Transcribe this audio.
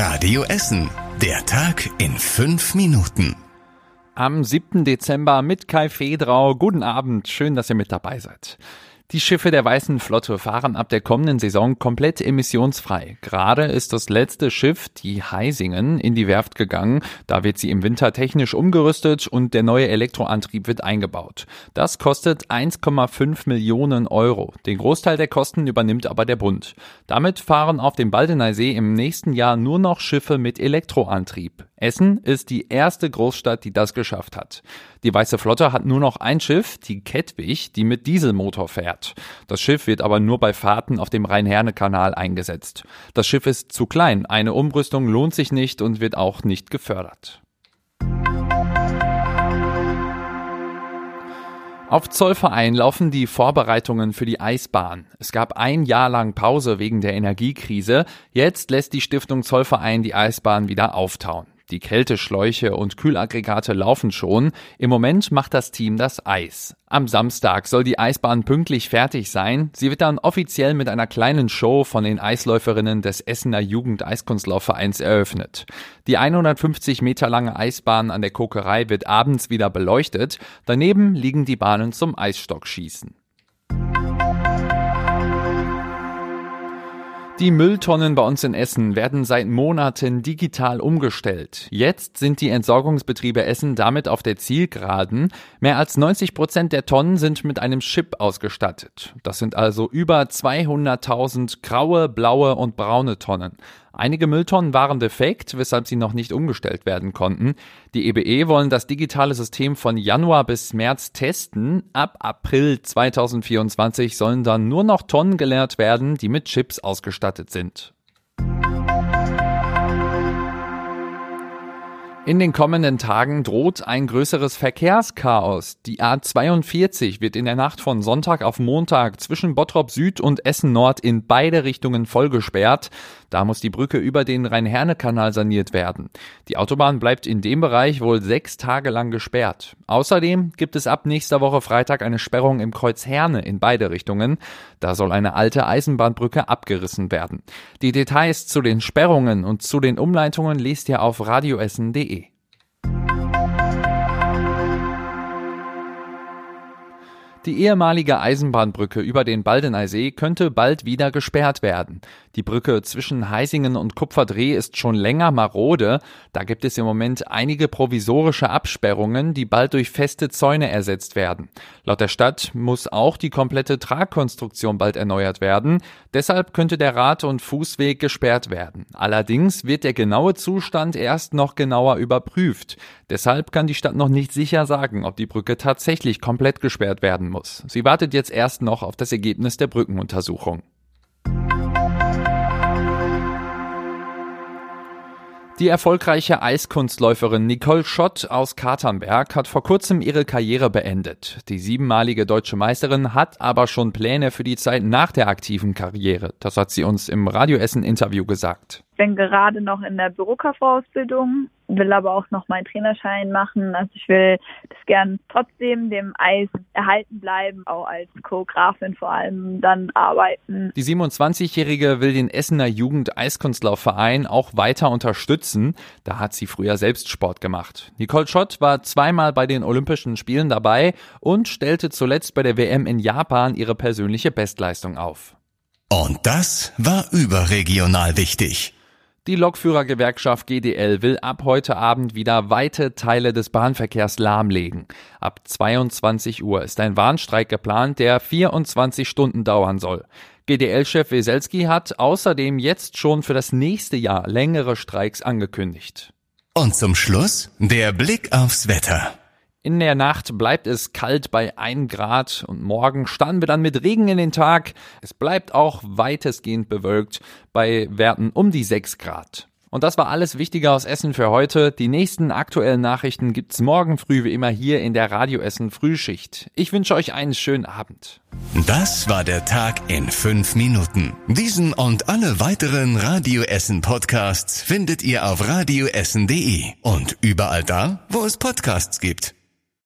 Radio Essen. Der Tag in fünf Minuten. Am 7. Dezember mit Kai Fedrau. Guten Abend. Schön, dass ihr mit dabei seid. Die Schiffe der Weißen Flotte fahren ab der kommenden Saison komplett emissionsfrei. Gerade ist das letzte Schiff, die Heisingen, in die Werft gegangen. Da wird sie im Winter technisch umgerüstet und der neue Elektroantrieb wird eingebaut. Das kostet 1,5 Millionen Euro. Den Großteil der Kosten übernimmt aber der Bund. Damit fahren auf dem Baldeneysee im nächsten Jahr nur noch Schiffe mit Elektroantrieb. Essen ist die erste Großstadt, die das geschafft hat. Die Weiße Flotte hat nur noch ein Schiff, die Kettwig, die mit Dieselmotor fährt. Das Schiff wird aber nur bei Fahrten auf dem Rhein-Herne-Kanal eingesetzt. Das Schiff ist zu klein, eine Umrüstung lohnt sich nicht und wird auch nicht gefördert. Auf Zollverein laufen die Vorbereitungen für die Eisbahn. Es gab ein Jahr lang Pause wegen der Energiekrise. Jetzt lässt die Stiftung Zollverein die Eisbahn wieder auftauen. Die Kälteschläuche und Kühlaggregate laufen schon. Im Moment macht das Team das Eis. Am Samstag soll die Eisbahn pünktlich fertig sein. Sie wird dann offiziell mit einer kleinen Show von den Eisläuferinnen des Essener Jugend-Eiskunstlaufvereins eröffnet. Die 150 Meter lange Eisbahn an der Kokerei wird abends wieder beleuchtet. Daneben liegen die Bahnen zum Eisstockschießen. Die Mülltonnen bei uns in Essen werden seit Monaten digital umgestellt. Jetzt sind die Entsorgungsbetriebe Essen damit auf der Zielgeraden. Mehr als 90 Prozent der Tonnen sind mit einem Chip ausgestattet. Das sind also über 200.000 graue, blaue und braune Tonnen. Einige Mülltonnen waren defekt, weshalb sie noch nicht umgestellt werden konnten. Die EBE e wollen das digitale System von Januar bis März testen. Ab April 2024 sollen dann nur noch Tonnen geleert werden, die mit Chips ausgestattet sind. In den kommenden Tagen droht ein größeres Verkehrschaos. Die A42 wird in der Nacht von Sonntag auf Montag zwischen Bottrop Süd und Essen Nord in beide Richtungen vollgesperrt. Da muss die Brücke über den Rhein-Herne-Kanal saniert werden. Die Autobahn bleibt in dem Bereich wohl sechs Tage lang gesperrt. Außerdem gibt es ab nächster Woche Freitag eine Sperrung im Kreuz Herne in beide Richtungen. Da soll eine alte Eisenbahnbrücke abgerissen werden. Die Details zu den Sperrungen und zu den Umleitungen lest ihr auf radioessen.de. Die ehemalige Eisenbahnbrücke über den Baldeneysee könnte bald wieder gesperrt werden. Die Brücke zwischen Heisingen und Kupferdreh ist schon länger marode. Da gibt es im Moment einige provisorische Absperrungen, die bald durch feste Zäune ersetzt werden. Laut der Stadt muss auch die komplette Tragkonstruktion bald erneuert werden. Deshalb könnte der Rad- und Fußweg gesperrt werden. Allerdings wird der genaue Zustand erst noch genauer überprüft. Deshalb kann die Stadt noch nicht sicher sagen, ob die Brücke tatsächlich komplett gesperrt werden muss. Sie wartet jetzt erst noch auf das Ergebnis der Brückenuntersuchung. Die erfolgreiche Eiskunstläuferin Nicole Schott aus Katernberg hat vor kurzem ihre Karriere beendet. Die siebenmalige deutsche Meisterin hat aber schon Pläne für die Zeit nach der aktiven Karriere. Das hat sie uns im Radioessen-Interview gesagt bin gerade noch in der Bürokauffrau-Ausbildung, will aber auch noch meinen Trainerschein machen. Also ich will das gern trotzdem dem Eis erhalten bleiben, auch als Choreografin vor allem dann arbeiten. Die 27-Jährige will den Essener Jugend-Eiskunstlaufverein auch weiter unterstützen. Da hat sie früher selbst Sport gemacht. Nicole Schott war zweimal bei den Olympischen Spielen dabei und stellte zuletzt bei der WM in Japan ihre persönliche Bestleistung auf. Und das war überregional wichtig. Die Lokführergewerkschaft GDL will ab heute Abend wieder weite Teile des Bahnverkehrs lahmlegen. Ab 22 Uhr ist ein Warnstreik geplant, der 24 Stunden dauern soll. GDL-Chef Weselski hat außerdem jetzt schon für das nächste Jahr längere Streiks angekündigt. Und zum Schluss der Blick aufs Wetter. In der Nacht bleibt es kalt bei 1 Grad und morgen starten wir dann mit Regen in den Tag. Es bleibt auch weitestgehend bewölkt bei Werten um die 6 Grad. Und das war alles Wichtige aus Essen für heute. Die nächsten aktuellen Nachrichten gibt's morgen früh wie immer hier in der Radio Essen Frühschicht. Ich wünsche euch einen schönen Abend. Das war der Tag in fünf Minuten. Diesen und alle weiteren Radio Essen Podcasts findet ihr auf radioessen.de und überall da, wo es Podcasts gibt.